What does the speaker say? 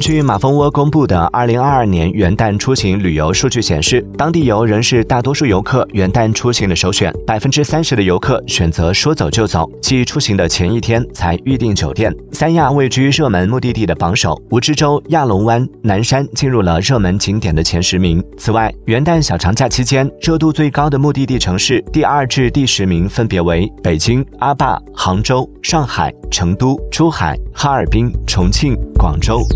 据马蜂窝公布的二零二二年元旦出行旅游数据显示，当地游仍是大多数游客元旦出行的首选，百分之三十的游客选择说走就走，即出行的前一天才预订酒店。三亚位居热门目的地的榜首，蜈支洲、亚龙湾、南山进入了热门景点的前十名。此外，元旦小长假期间热度最高的目的地城市第二至第十名分别为北京、阿坝、杭州、上海、成都、珠海、哈尔滨、重庆、广州。